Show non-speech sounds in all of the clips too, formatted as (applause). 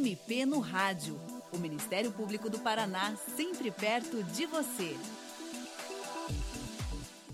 MP no Rádio. O Ministério Público do Paraná, sempre perto de você.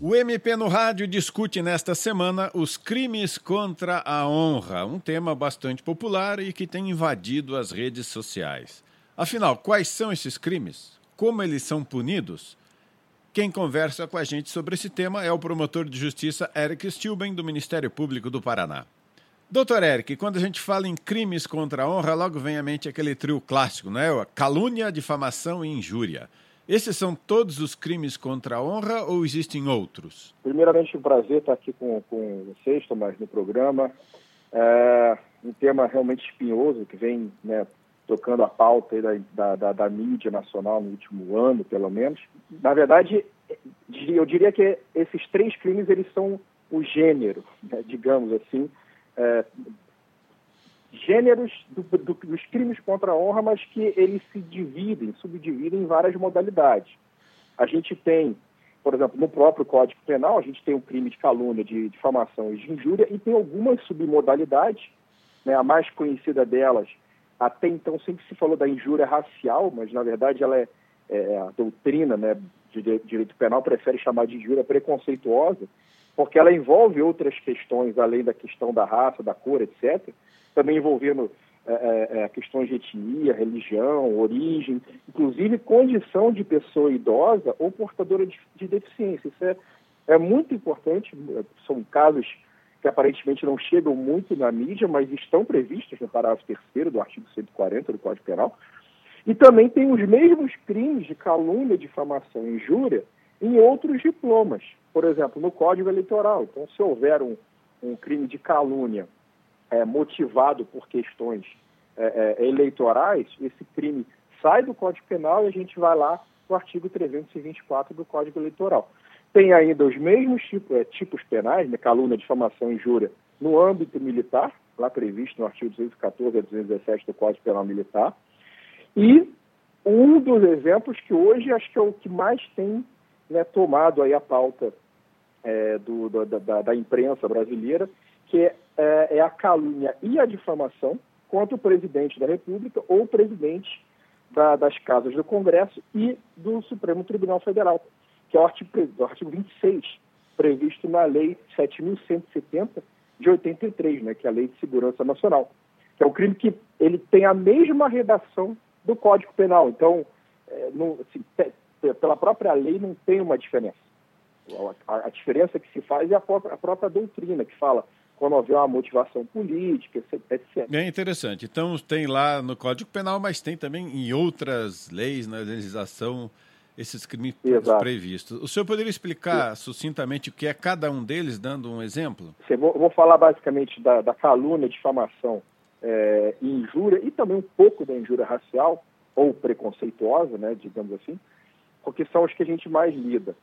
O MP no Rádio discute nesta semana os crimes contra a honra, um tema bastante popular e que tem invadido as redes sociais. Afinal, quais são esses crimes? Como eles são punidos? Quem conversa com a gente sobre esse tema é o promotor de justiça Eric Stilben, do Ministério Público do Paraná. Doutor Eric, quando a gente fala em crimes contra a honra, logo vem à mente aquele trio clássico, não é? Calúnia, difamação e injúria. Esses são todos os crimes contra a honra ou existem outros? Primeiramente, um prazer estar aqui com, com vocês, Tomás, no programa. É um tema realmente espinhoso que vem né, tocando a pauta da, da, da, mídia nacional no último ano, pelo menos. Na verdade, eu diria que esses três crimes eles são o gênero, né, digamos assim, é, gêneros do, do, dos crimes contra a honra, mas que eles se dividem, subdividem em várias modalidades. A gente tem, por exemplo, no próprio Código Penal, a gente tem o crime de calúnia, de difamação e de injúria, e tem algumas submodalidades, né, a mais conhecida delas, até então sempre se falou da injúria racial, mas na verdade ela é, é a doutrina né, de direito penal prefere chamar de injúria preconceituosa, porque ela envolve outras questões além da questão da raça, da cor, etc., também envolvendo é, é, é, questões de etnia, religião, origem, inclusive condição de pessoa idosa ou portadora de, de deficiência. Isso é, é muito importante, são casos que aparentemente não chegam muito na mídia, mas estão previstos no parágrafo 3 do artigo 140 do Código Penal. E também tem os mesmos crimes de calúnia, difamação e injúria em outros diplomas, por exemplo, no Código Eleitoral. Então, se houver um, um crime de calúnia é, motivado por questões é, é, eleitorais, esse crime sai do Código Penal e a gente vai lá no artigo 324 do Código Eleitoral. Tem ainda os mesmos tipos, é, tipos penais, né, calúnia, difamação e injúria, no âmbito militar, lá previsto no artigo 214 a 217 do Código Penal Militar. E um dos exemplos que hoje acho que é o que mais tem né, tomado aí a pauta é, do, da, da, da, imprensa brasileira, que é, é, é, a calúnia e a difamação contra o presidente da República ou presidente da, das casas do Congresso e do Supremo Tribunal Federal, que é o artigo, o artigo 26, previsto na Lei 7.170 de 83, né, que é a Lei de Segurança Nacional, que é um crime que ele tem a mesma redação do Código Penal. Então, é, não, assim, pela própria lei não tem uma diferença. A, diferença que se faz é a própria, a própria doutrina, que fala quando houver uma motivação política, etc. É interessante. Então, tem lá no Código Penal, mas tem também em outras leis, na legislação, esses crimes Exato. previstos. O senhor poderia explicar Sim. sucintamente o que é cada um deles, dando um exemplo? Sim, vou, vou falar basicamente da, da calúnia, difamação é, injúria, e também um pouco da injúria racial, ou preconceituosa, né, digamos assim, porque são os que a gente mais lida.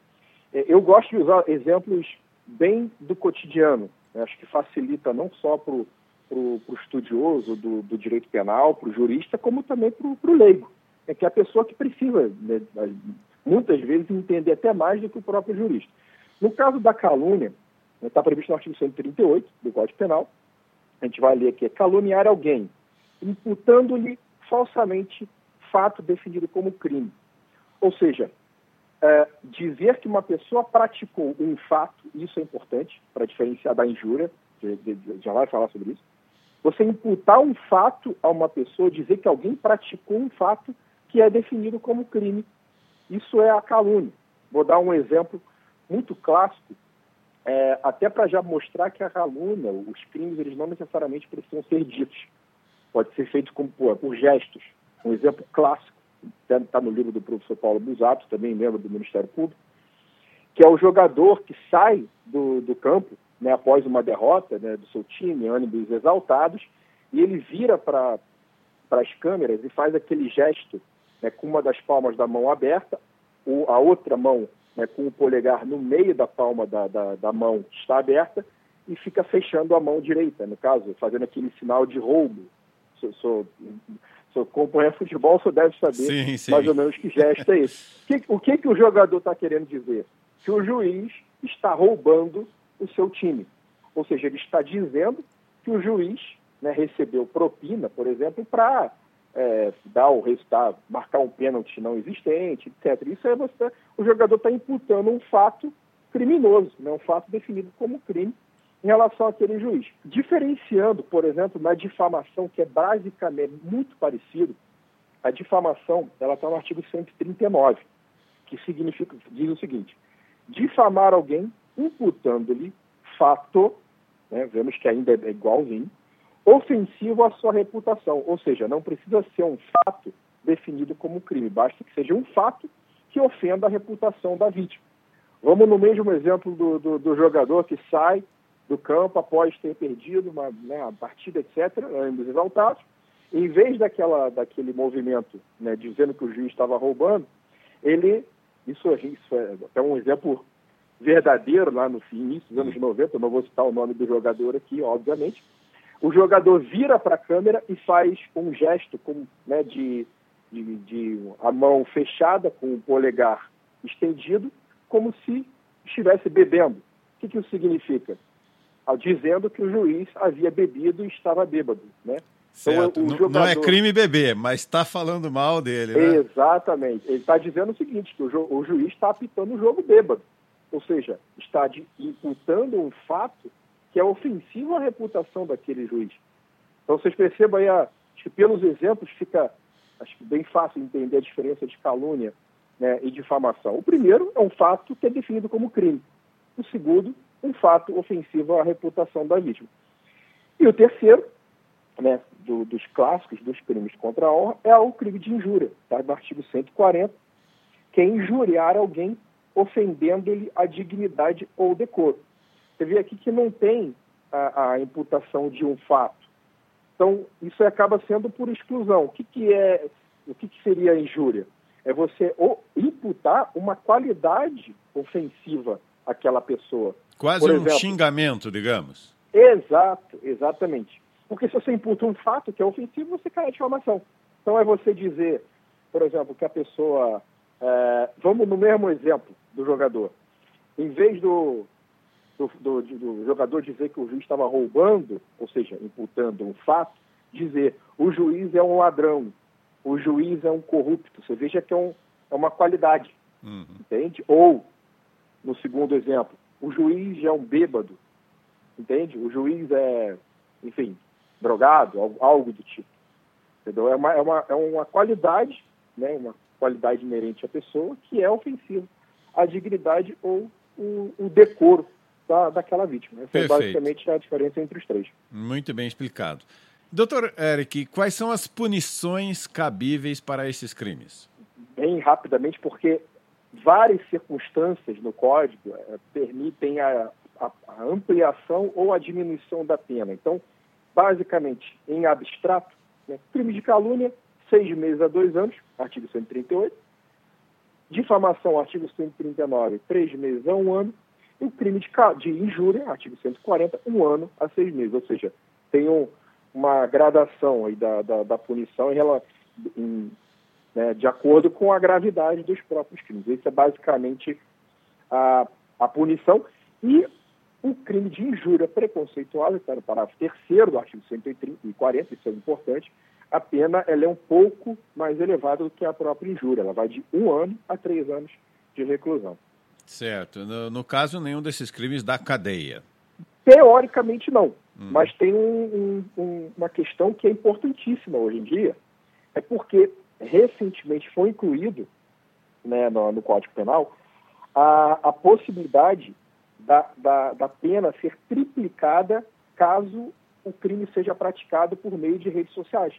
É, eu gosto de usar exemplos bem do cotidiano, né? acho que facilita não só para o estudioso do, do, direito penal, para o jurista, como também para o leigo, é que é a pessoa que precisa, né, muitas vezes, entender até mais do que o próprio jurista. No caso da calúnia, está né, previsto no artigo 138 do Código Penal, a gente vai ler aqui, é caluniar alguém, imputando-lhe falsamente fato definido como crime ou seja, é, dizer que uma pessoa praticou um fato, isso é importante para diferenciar da injúria, já vai falar sobre isso. Você imputar um fato a uma pessoa, dizer que alguém praticou um fato que é definido como crime, isso é a calúnia. Vou dar um exemplo muito clássico, é, até para já mostrar que a calúnia, os crimes, eles não necessariamente precisam ser ditos. Pode ser feito com, por, por gestos. Um exemplo clássico está no livro do professor Paulo Busato, também membro do Ministério Público, que é o jogador que sai do, do campo né, após uma derrota né, do seu time, ânimos exaltados, e ele vira para as câmeras e faz aquele gesto né, com uma das palmas da mão aberta, o, a outra mão né, com o polegar no meio da palma da, da, da mão está aberta e fica fechando a mão direita, no caso, fazendo aquele sinal de roubo. Sou, sou, se acompanha futebol, você deve saber sim, sim. mais ou menos que gesto é esse. (laughs) o que, que o jogador está querendo dizer? Que o juiz está roubando o seu time. Ou seja, ele está dizendo que o juiz né, recebeu propina, por exemplo, para é, dar o resultado, marcar um pênalti não existente, etc. Isso é você, o jogador está imputando um fato criminoso, né, um fato definido como crime em relação àquele juiz. Diferenciando, por exemplo, na difamação, que é basicamente muito parecido, a difamação ela está no artigo 139, que significa, diz o seguinte, difamar alguém imputando-lhe fato, né, vemos que ainda é igualzinho, ofensivo à sua reputação. Ou seja, não precisa ser um fato definido como crime, basta que seja um fato que ofenda a reputação da vítima. Vamos no mesmo exemplo do, do, do jogador que sai do campo após ter perdido uma, né, partida, etc., ambos exaltados. Em vez daquela, daquele movimento né, dizendo que o juiz estava roubando, ele, isso, isso é até um exemplo verdadeiro lá no início dos anos 90, não vou citar o nome do jogador aqui, obviamente, o jogador vira para a câmera e faz um gesto com, né, de, de, de, a mão fechada com o polegar estendido, como se estivesse bebendo. O que, que isso significa? Dizendo que o juiz havia bebido e estava bêbado, né? Então, certo. Então, jogador... Não é crime beber, mas está falando mal dele, né? Exatamente. Ele está dizendo o seguinte, que o, ju... o juiz está apitando o jogo bêbado. Ou seja, está de... imputando um fato que é ofensivo à reputação daquele juiz. Então vocês percebam aí, acho que pelos exemplos fica acho que bem fácil entender a diferença de calúnia né, e difamação. O primeiro é um fato que é definido como crime. O segundo, um fato ofensivo à reputação da vítima. E o terceiro, né, do, dos clássicos dos crimes contra a honra, é o crime de injúria, tá? do artigo 140, que é injuriar alguém ofendendo-lhe a dignidade ou decoro. Você vê aqui que não tem a, a imputação de um fato. Então, isso acaba sendo por exclusão. O que, que é, o que, que seria a injúria? É você imputar uma qualidade ofensiva àquela pessoa. Quase por um exemplo, xingamento, digamos. Exato, exatamente. Porque se você imputa um fato que é ofensivo, você cai a difamação. Então é você dizer, por exemplo, que a pessoa. É, vamos no mesmo exemplo do jogador. Em vez do, do, do, do jogador dizer que o juiz estava roubando, ou seja, imputando um fato, dizer o juiz é um ladrão, o juiz é um corrupto. Você veja que é, um, é uma qualidade, uhum. entende? Ou, no segundo exemplo, o juiz é um bêbado, entende? O juiz é, enfim, drogado, algo do tipo. Entendeu? É uma, é uma, é uma qualidade, né, uma qualidade inerente à pessoa que é ofensiva à dignidade ou o, o decoro da, daquela vítima. Essa é basicamente a diferença entre os três. Muito bem explicado. Doutor Eric, quais são as punições cabíveis para esses crimes? Bem rapidamente, porque várias circunstâncias no Código é, permitem a, a, a, ampliação ou a diminuição da pena. Então, basicamente, em abstrato, né, crime de calúnia, seis meses a dois anos, artigo 138. Difamação, artigo 139, três meses a um ano o crime de, de injúria, artigo 140, um ano a seis meses. Ou seja, tem um, uma gradação aí da, da, da punição em, em, né, de acordo com a gravidade dos próprios crimes. Isso é basicamente a, a punição. E o crime de injúria preconceituosa, está no parágrafo terceiro do artigo 140, isso é importante, a pena ela é um pouco mais elevada do que a própria injúria. Ela vai de um ano a três anos de reclusão. Certo. No, no caso, nenhum desses crimes da cadeia. Teoricamente, não. Hum. Mas tem um, um, uma questão que é importantíssima hoje em dia, é porque recentemente foi incluído né, no, no Código Penal a, a possibilidade da, da, da pena ser triplicada caso o crime seja praticado por meio de redes sociais.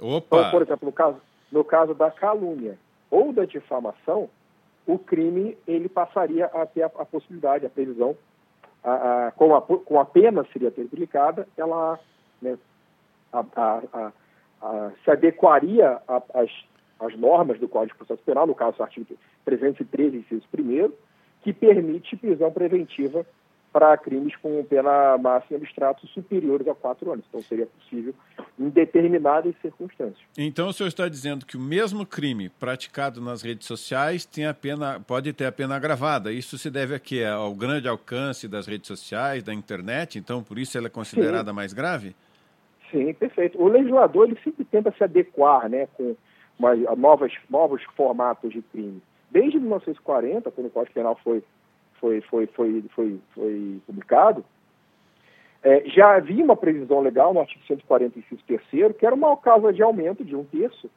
Opa. Então, por exemplo, no caso, no caso da calúnia ou da difamação, o crime ele passaria a ter a, a possibilidade, a previsão, a, a, com, a, com a pena seria triplicada, ela né, a, se adequaria às, às normas do Código de Processo Penal, no caso, o artigo 313, inciso 1 que permite prisão preventiva para crimes com pena máxima abstrato superiores a quatro anos. Então, seria possível em determinadas circunstâncias. Então, o senhor está dizendo que o mesmo crime praticado nas redes sociais tem a pena, pode ter a pena agravada. Isso se deve? Ao grande alcance das redes sociais, da internet? Então, por isso ela é considerada Sim. mais grave? Sim, perfeito. O legislador ele sempre tenta se adequar né, com uma, novas, novos formatos de crime. Desde 1940, quando o Código Penal foi, foi, foi, foi, foi, foi publicado, é, já havia uma previsão legal no artigo 145 terceiro, que era uma causa de aumento de um terço,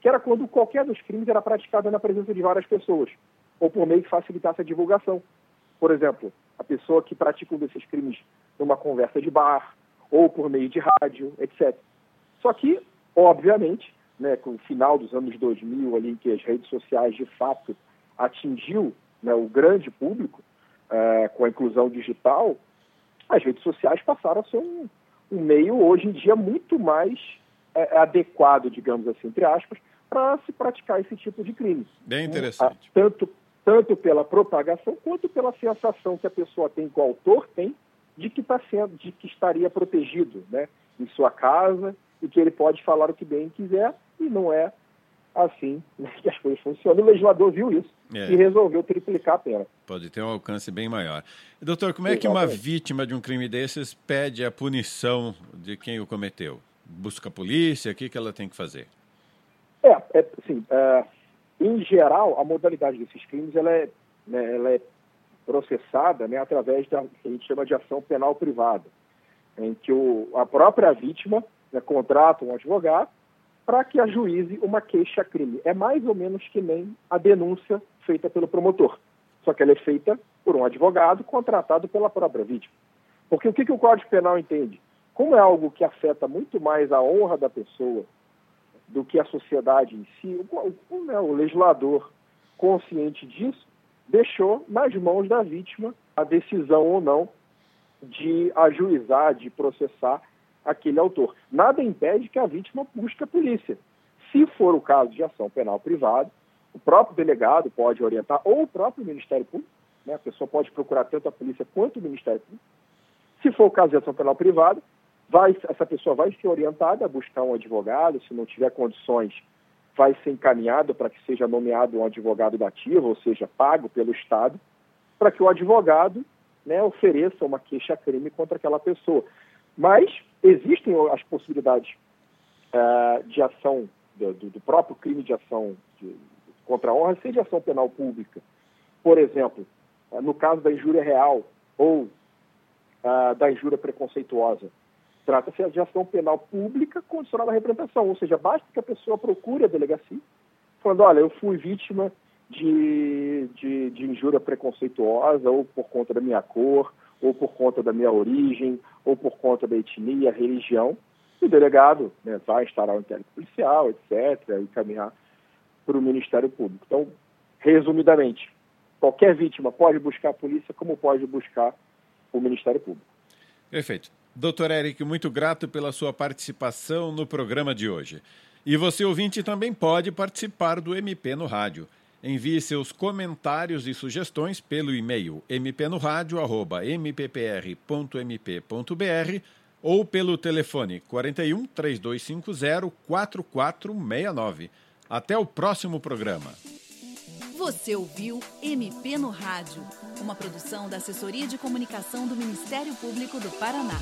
que era quando qualquer dos crimes era praticado na presença de várias pessoas, ou por meio que facilitasse a divulgação. Por exemplo, a pessoa que pratica um desses crimes numa conversa de bar, ou por meio de rádio, etc. Só que, obviamente, né, com o final dos anos 2000, ali em que as redes sociais de fato atingiu né, o grande público, é, com a inclusão digital, as redes sociais passaram a ser um, um meio, hoje em dia, muito mais é, adequado, digamos assim, entre aspas, para se praticar esse tipo de crime. Bem interessante. Tanto, tanto pela propagação quanto pela sensação que a pessoa tem, que o autor tem, de que, tá sendo, de que estaria protegido né, em sua casa e que ele pode falar o que bem quiser e não é assim né, que as coisas funcionam. O legislador viu isso é. e resolveu triplicar a pena. Pode ter um alcance bem maior. doutor, como é que uma vítima de um crime desses pede a punição de quem o cometeu? Busca a polícia? O que, que ela tem que fazer? É, é assim, é, em geral, a modalidade desses crimes ela é, né, ela é processada né, através da que a gente chama de ação penal privada, em que o, a própria vítima né, contrata um advogado para que ajuize uma queixa-crime. É mais ou menos que nem a denúncia feita pelo promotor, só que ela é feita por um advogado contratado pela própria vítima. Porque o que, que o Código Penal entende? Como é algo que afeta muito mais a honra da pessoa do que a sociedade em si, o, o, né, o legislador, consciente disso, deixou nas mãos da vítima a decisão ou não de ajuizar, de processar aquele autor. Nada impede que a vítima busque a polícia. Se for o caso de ação penal privada, o próprio delegado pode orientar, ou o próprio Ministério Público, né? a pessoa pode procurar tanto a polícia quanto o Ministério Público. Se for o caso de ação penal privada, vai, essa pessoa vai ser orientada a buscar um advogado, se não tiver condições, vai ser encaminhado para que seja nomeado um advogado da ativa, ou seja, pago pelo Estado, para que o advogado né, ofereça uma queixa-crime contra aquela pessoa. Mas existem as possibilidades uh, de ação, do, do, próprio crime de ação de, contra a honra, seja ação penal pública. Por exemplo, uh, no caso da injúria real ou uh, da injúria preconceituosa, trata-se de ação penal pública condicionada à representação, ou seja, basta que a pessoa procure a delegacia, falando, olha, eu fui vítima de, de, de injúria preconceituosa ou por conta da minha cor, ou por conta da minha origem, ou por conta da etnia, religião, o delegado né, vai instalar o inquérito policial, etc., e caminhar para o Ministério Público. Então, resumidamente, qualquer vítima pode buscar a polícia, como pode buscar o Ministério Público. Perfeito. Doutor Eric, muito grato pela sua participação no programa de hoje. E você, ouvinte, também pode participar do MP no Rádio. Envie seus comentários e sugestões pelo e-mail mpnoradio.mppr.mp.br ou pelo telefone 41 3250 4469. Até o próximo programa. Você ouviu MP no Rádio, uma produção da Assessoria de Comunicação do Ministério Público do Paraná.